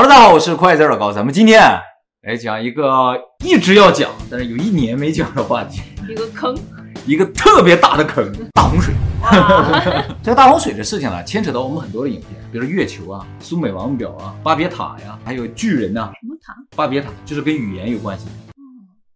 哈喽，大家好，我是快字老高。咱们今天来讲一个一直要讲，但是有一年没讲的话题，一个坑，一个特别大的坑——大洪水。这个大洪水的事情呢，牵扯到我们很多的影片，比如月球啊、苏美王表啊、巴别塔呀，还有巨人呐、啊。什么塔？巴别塔就是跟语言有关系。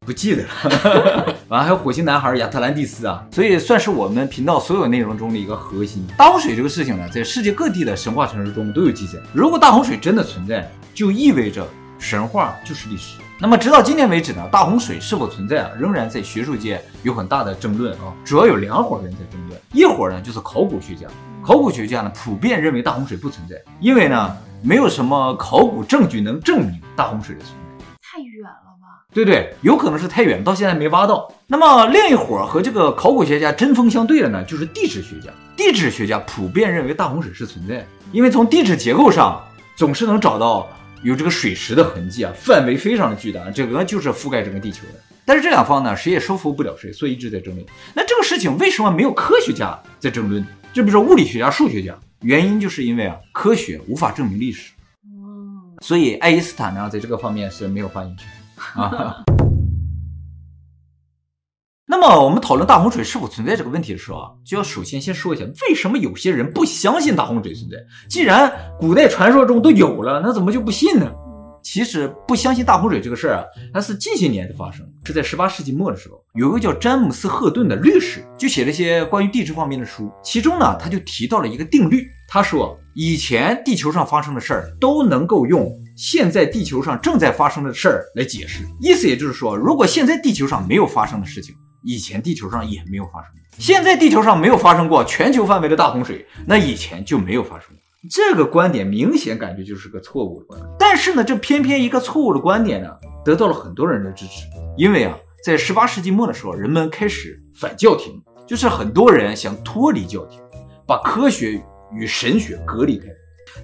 不记得了，完了还有火星男孩亚特兰蒂斯啊，所以算是我们频道所有内容中的一个核心。大洪水这个事情呢，在世界各地的神话传说中都有记载。如果大洪水真的存在，就意味着神话就是历史。那么直到今天为止呢，大洪水是否存在啊，仍然在学术界有很大的争论啊。主要有两伙人在争论，一伙呢就是考古学家，考古学家呢普遍认为大洪水不存在，因为呢没有什么考古证据能证明大洪水的存在。太远了。对对，有可能是太远，到现在没挖到。那么另一伙和这个考古学家针锋相对的呢，就是地质学家。地质学家普遍认为大洪水是存在的，因为从地质结构上总是能找到有这个水石的痕迹啊，范围非常的巨大，整个就是覆盖整个地球的。但是这两方呢，谁也说服不了谁，所以一直在争论。那这个事情为什么没有科学家在争论？就比如说物理学家、数学家，原因就是因为啊，科学无法证明历史。所以爱因斯坦呢，在这个方面是没有发言权。啊，那么我们讨论大洪水是否存在这个问题的时候啊，就要首先先说一下，为什么有些人不相信大洪水存在？既然古代传说中都有了，那怎么就不信呢？其实不相信大洪水这个事儿啊，它是近些年的发生，是在十八世纪末的时候，有一个叫詹姆斯·赫顿的律师，就写了一些关于地质方面的书，其中呢，他就提到了一个定律，他说以前地球上发生的事儿都能够用现在地球上正在发生的事儿来解释，意思也就是说，如果现在地球上没有发生的事情，以前地球上也没有发生。现在地球上没有发生过全球范围的大洪水，那以前就没有发生。这个观点明显感觉就是个错误的观点，但是呢，这偏偏一个错误的观点呢，得到了很多人的支持。因为啊，在十八世纪末的时候，人们开始反教廷，就是很多人想脱离教廷，把科学与神学隔离开。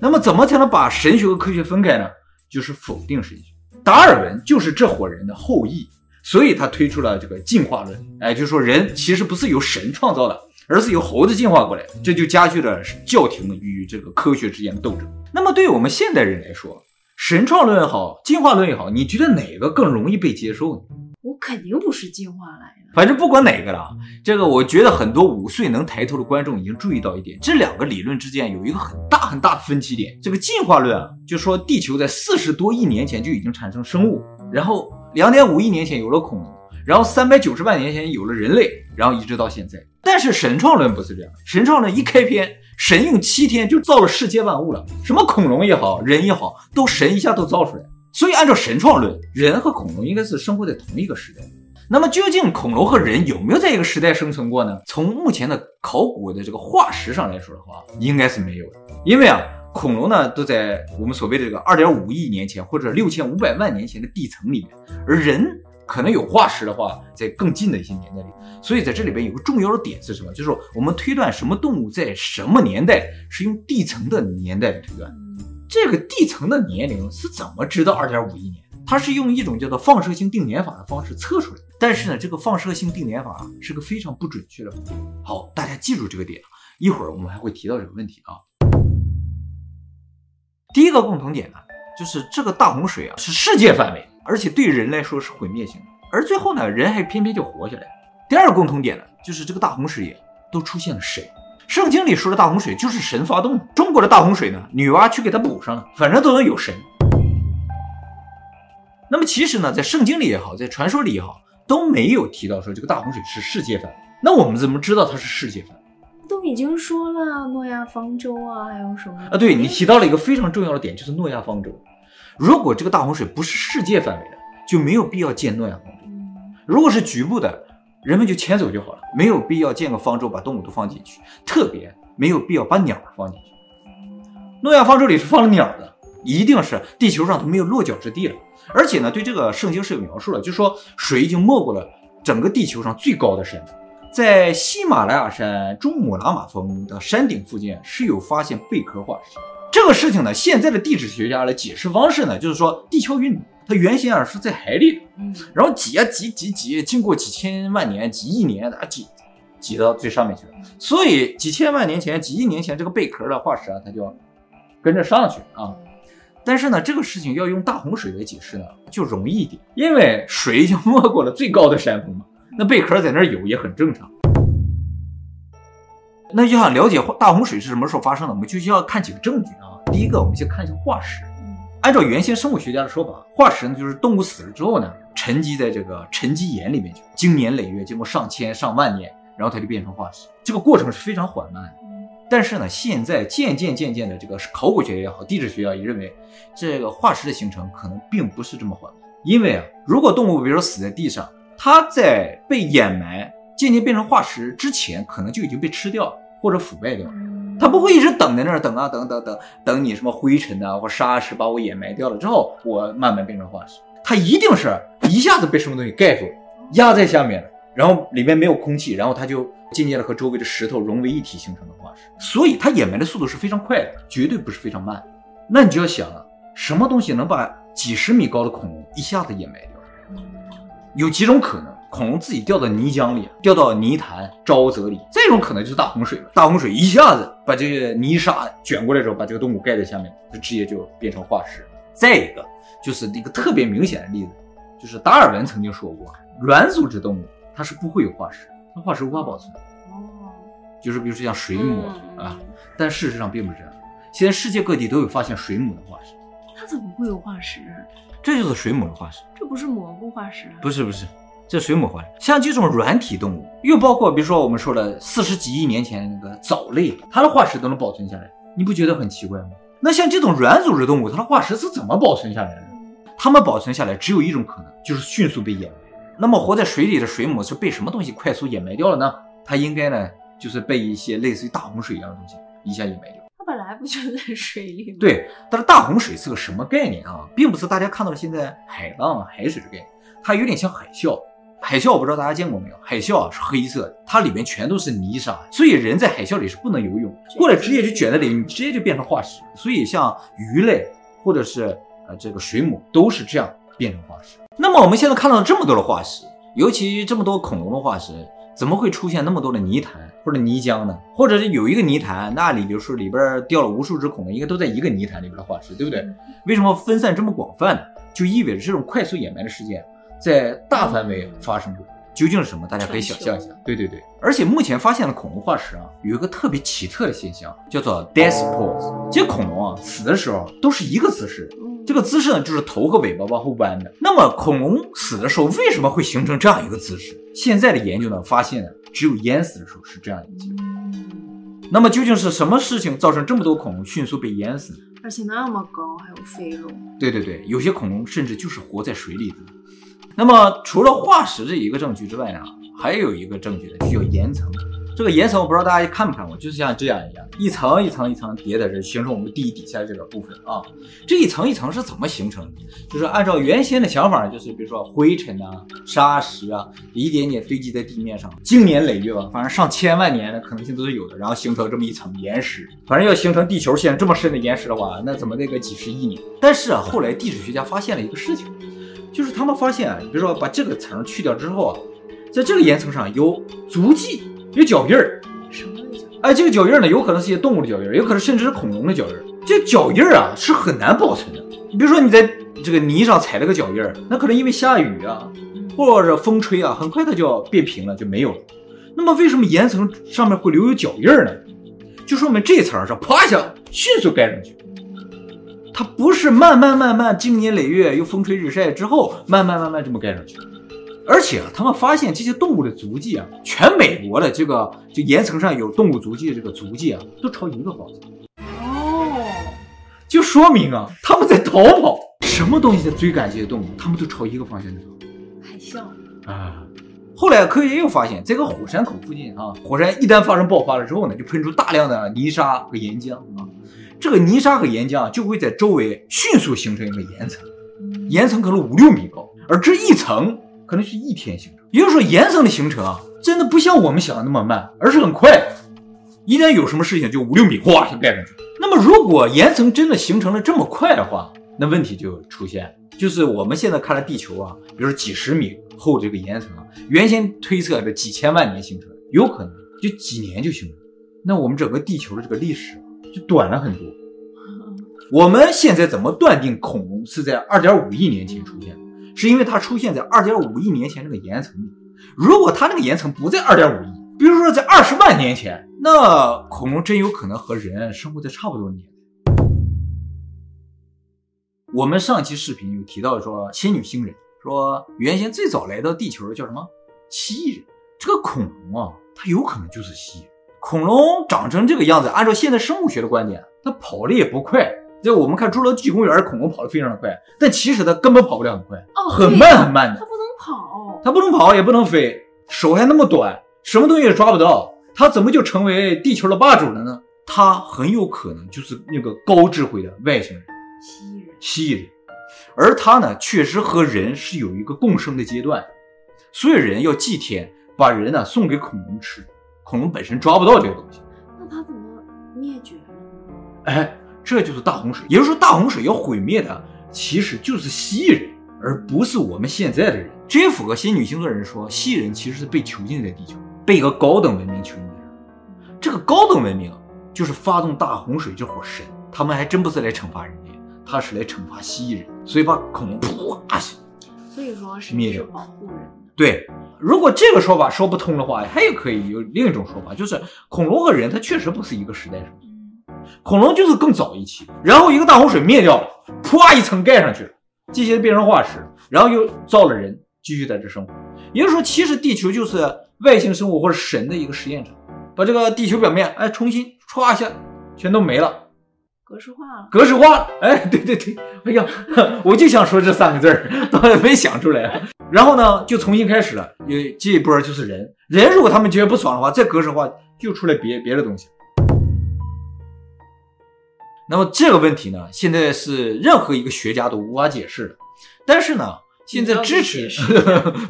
那么，怎么才能把神学和科学分开呢？就是否定神学。达尔文就是这伙人的后裔，所以他推出了这个进化论。哎，就说人其实不是由神创造的。而是由猴子进化过来，这就加剧了教廷与这个科学之间的斗争。那么对于我们现代人来说，神创论也好，进化论也好，你觉得哪个更容易被接受呢？我肯定不是进化来的。反正不管哪个了，这个我觉得很多五岁能抬头的观众已经注意到一点，这两个理论之间有一个很大很大的分歧点。这个进化论啊，就说地球在四十多亿年前就已经产生生物，然后两点五亿年前有了恐龙。然后三百九十万年前有了人类，然后一直到现在。但是神创论不是这样，神创论一开篇，神用七天就造了世界万物了，什么恐龙也好，人也好，都神一下都造出来。所以按照神创论，人和恐龙应该是生活在同一个时代。那么究竟恐龙和人有没有在一个时代生存过呢？从目前的考古的这个化石上来说的话，应该是没有的。因为啊，恐龙呢都在我们所谓的这个二点五亿年前或者六千五百万年前的地层里面，而人。可能有化石的话，在更近的一些年代里，所以在这里边有个重要的点是什么？就是说我们推断什么动物在什么年代，是用地层的年代来推断。这个地层的年龄是怎么知道二点五亿年？它是用一种叫做放射性定年法的方式测出来的。但是呢，这个放射性定年法是个非常不准确的法。好，大家记住这个点，一会儿我们还会提到这个问题啊。第一个共同点呢，就是这个大洪水啊是世界范围。而且对人来说是毁灭性的，而最后呢，人还偏偏就活下来。第二个共同点呢，就是这个大洪水也都出现了神。圣经里说的大洪水就是神发动的。中国的大洪水呢，女娲去给它补上了，反正都能有神。那么其实呢，在圣经里也好，在传说里也好，都没有提到说这个大洪水是世界范围。那我们怎么知道它是世界范围？都已经说了诺亚方舟啊，还有什么啊？对，你提到了一个非常重要的点，就是诺亚方舟。如果这个大洪水不是世界范围的，就没有必要建诺亚方舟。如果是局部的，人们就迁走就好了，没有必要建个方舟把动物都放进去，特别没有必要把鸟放进去。诺亚方舟里是放了鸟的，一定是地球上都没有落脚之地了。而且呢，对这个圣经是有描述的，就说水已经没过了整个地球上最高的山，在喜马拉雅山珠穆朗玛峰的山顶附近是有发现贝壳化石。这个事情呢，现在的地质学家的解释方式呢，就是说地壳运动它原先啊是在海里的，然后挤啊挤挤挤，经过几千万年、几亿年啊挤挤到最上面去了。所以几千万年前、几亿年前这个贝壳的化石啊，它就跟着上去啊。但是呢，这个事情要用大洪水来解释呢，就容易一点，因为水已经没过了最高的山峰嘛，那贝壳在那儿有也很正常。那要想了解大洪水是什么时候发生的，我们就需要看几个证据啊。第一个，我们先看一下化石。按照原先生物学家的说法，化石呢就是动物死了之后呢，沉积在这个沉积岩里面去，经年累月，经过上千上万年，然后它就变成化石。这个过程是非常缓慢的。但是呢，现在渐渐渐渐的，这个考古学也好，地质学家也认为，这个化石的形成可能并不是这么缓慢。因为啊，如果动物比如说死在地上，它在被掩埋、渐渐变成化石之前，可能就已经被吃掉或者腐败掉了。它不会一直等在那儿等啊等等等等你什么灰尘啊或沙石把我掩埋掉了之后，我慢慢变成化石。它一定是一下子被什么东西盖住，压在下面了，然后里面没有空气，然后它就渐渐的和周围的石头融为一体形成的化石。所以它掩埋的速度是非常快的，绝对不是非常慢。那你就要想了，什么东西能把几十米高的恐龙一下子掩埋掉？有几种可能。恐龙自己掉到泥浆里，掉到泥潭、沼泽里，这种可能就是大洪水了。大洪水一下子把这个泥沙卷过来之后，把这个动物盖在下面，它直接就变成化石。再一个就是一个特别明显的例子，就是达尔文曾经说过，软组织动物它是不会有化石，它化石无法保存。哦，就是比如说像水母啊，但事实上并不是这样。现在世界各地都有发现水母的化石，它怎么会有化石？这就是水母的化石，这不是蘑菇化石？不是，不是。这水母化石，像这种软体动物，又包括比如说我们说的四十几亿年前那个藻类，它的化石都能保存下来，你不觉得很奇怪吗？那像这种软组织动物，它的化石是怎么保存下来的？它们保存下来只有一种可能，就是迅速被掩埋。那么活在水里的水母是被什么东西快速掩埋掉了呢？它应该呢，就是被一些类似于大洪水一样的东西一下掩埋掉。它本来不就在水里吗？对，但是大洪水是个什么概念啊？并不是大家看到的现在海浪啊、海水的概念，它有点像海啸。海啸我不知道大家见过没有？海啸啊是黑色的，它里面全都是泥沙，所以人在海啸里是不能游泳，过来直接就卷在里面，你直接就变成化石。所以像鱼类或者是呃这个水母都是这样变成化石。那么我们现在看到了这么多的化石，尤其这么多恐龙的化石，怎么会出现那么多的泥潭或者泥浆呢？或者是有一个泥潭，那里比如说里边掉了无数只恐龙，应该都在一个泥潭里边的化石，对不对？为什么分散这么广泛呢？就意味着这种快速掩埋的事件。在大范围发生过，究竟是什么？大家可以想象一下。对对对，而且目前发现的恐龙化石啊，有一个特别奇特的现象，叫做 death pose。这些恐龙啊，死的时候都是一个姿势，这个姿势呢，就是头和尾巴往后弯的。那么恐龙死的时候为什么会形成这样一个姿势？现在的研究呢，发现只有淹死的时候是这样一个。那么究竟是什么事情造成这么多恐龙迅速被淹死？而且那么高，还有飞龙。对对对，有些恐龙甚至就是活在水里的。那么除了化石这一个证据之外呢，还有一个证据呢，就叫岩层。这个岩层我不知道大家看没看过，就是像这样一样，一层一层一层叠在这，形成我们地底下这个部分啊。这一层一层是怎么形成的？就是按照原先的想法，就是比如说灰尘啊、沙石啊，一点点堆积在地面上，经年累月吧，反正上千万年的可能性都是有的，然后形成这么一层岩石。反正要形成地球现在这么深的岩石的话，那怎么得个几十亿年？但是啊，后来地质学家发现了一个事情。就是他们发现啊，比如说把这个层去掉之后啊，在这个岩层上有足迹，有脚印儿。什么意思？哎，这个脚印儿呢，有可能是一些动物的脚印儿，有可能甚至是恐龙的脚印儿。这脚印儿啊是很难保存的。你比如说你在这个泥上踩了个脚印儿，那可能因为下雨啊，或者风吹啊，很快它就要变平了，就没有了。那么为什么岩层上面会留有脚印儿呢？就说明这层上啪一下迅速盖上去。它不是慢慢慢慢经年累月又风吹日晒之后慢慢慢慢这么盖上去，而且啊，他们发现这些动物的足迹啊，全美国的这个就岩层上有动物足迹的这个足迹啊，都朝一个方向。哦，就说明啊，他们在逃跑。什么东西在追赶这些动物？他们都朝一个方向走。海啸啊！后来科学家又发现，这个火山口附近啊，火山一旦发生爆发了之后呢，就喷出大量的泥沙和岩浆啊。这个泥沙和岩浆就会在周围迅速形成一个岩层，岩层可能五六米高，而这一层可能是一天形成。也就是说，岩层的形成啊，真的不像我们想的那么慢，而是很快。一旦有什么事情，就五六米哗就盖上去。那么，如果岩层真的形成了这么快的话，那问题就出现，就是我们现在看来地球啊，比如说几十米厚这个岩层啊，原先推测的几千万年形成，有可能就几年就形成。那我们整个地球的这个历史。就短了很多，我们现在怎么断定恐龙是在二点五亿年前出现的？是因为它出现在二点五亿年前这个岩层里。如果它那个岩层不在二点五亿，比如说在二十万年前，那恐龙真有可能和人生活在差不多年。我们上期视频有提到说，仙女星人说原先最早来到地球的叫什么蜥蜴人，这个恐龙啊，它有可能就是蜥蜴人。恐龙长成这个样子，按照现在生物学的观点，它跑的也不快。就我们看《侏罗纪公园》，恐龙跑得非常的快，但其实它根本跑不了很快，哦，很慢很慢的。它不能跑，它不能跑，也不能飞，手还那么短，什么东西也抓不到，它怎么就成为地球的霸主了呢？它很有可能就是那个高智慧的外星人，蜥蜴人，蜥蜴人。而它呢，确实和人是有一个共生的阶段，所以人要祭天，把人呢送给恐龙吃。恐龙本身抓不到这个东西，那它怎么灭绝了呢？哎，这就是大洪水。也就是说，大洪水要毁灭的其实就是蜥蜴人，而不是我们现在的人。这也符合仙女星座人说，蜥蜴人其实是被囚禁在地球，被一个高等文明囚禁在这儿。这个高等文明就是发动大洪水这伙神，他们还真不是来惩罚人类，他是来惩罚蜥蜴人，所以把恐龙啪，所以说是灭掉保护人。对。如果这个说法说不通的话，还有可以有另一种说法，就是恐龙和人它确实不是一个时代上，恐龙就是更早一期，然后一个大洪水灭掉了，啪一层盖上去了，这些变成化石，然后又造了人继续在这生活。也就是说，其实地球就是外星生物或者神的一个实验场，把这个地球表面哎重新歘一下，全都没了。格式化了，格式化了，哎，对对对，哎呀，我就想说这三个字儿，倒也没想出来。然后呢，就重新开始了，因为这一波就是人，人如果他们觉得不爽的话，再格式化就出来别别的东西。那么这个问题呢，现在是任何一个学家都无法解释的。但是呢，现在支持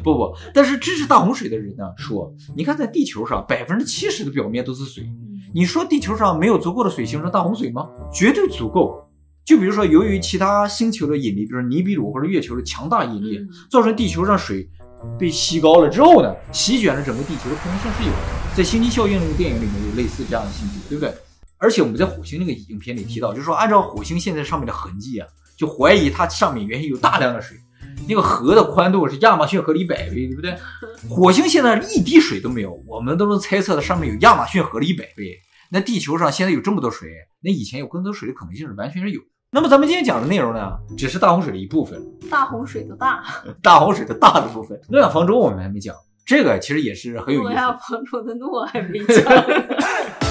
不 不，但是支持大洪水的人呢说，你看在地球上百分之七十的表面都是水。你说地球上没有足够的水形成大洪水吗？绝对足够。就比如说，由于其他星球的引力，比如尼比鲁或者月球的强大引力，造成地球上水被吸高了之后呢，席卷了整个地球的可能性是有的。在《星际效应》那个电影里面有类似这样的信息，对不对？而且我们在火星那个影片里提到，就是说按照火星现在上面的痕迹啊，就怀疑它上面原先有大量的水，那个河的宽度是亚马逊河的一百倍，对不对？火星现在一滴水都没有，我们都能猜测它上面有亚马逊河的一百倍。那地球上现在有这么多水，那以前有更多水的可能性是完全是有。那么咱们今天讲的内容呢，只是大洪水的一部分。大洪水的大，大洪水的大的部分。诺亚方舟我们还没讲，这个其实也是很有意思。诺亚方舟的诺还没讲。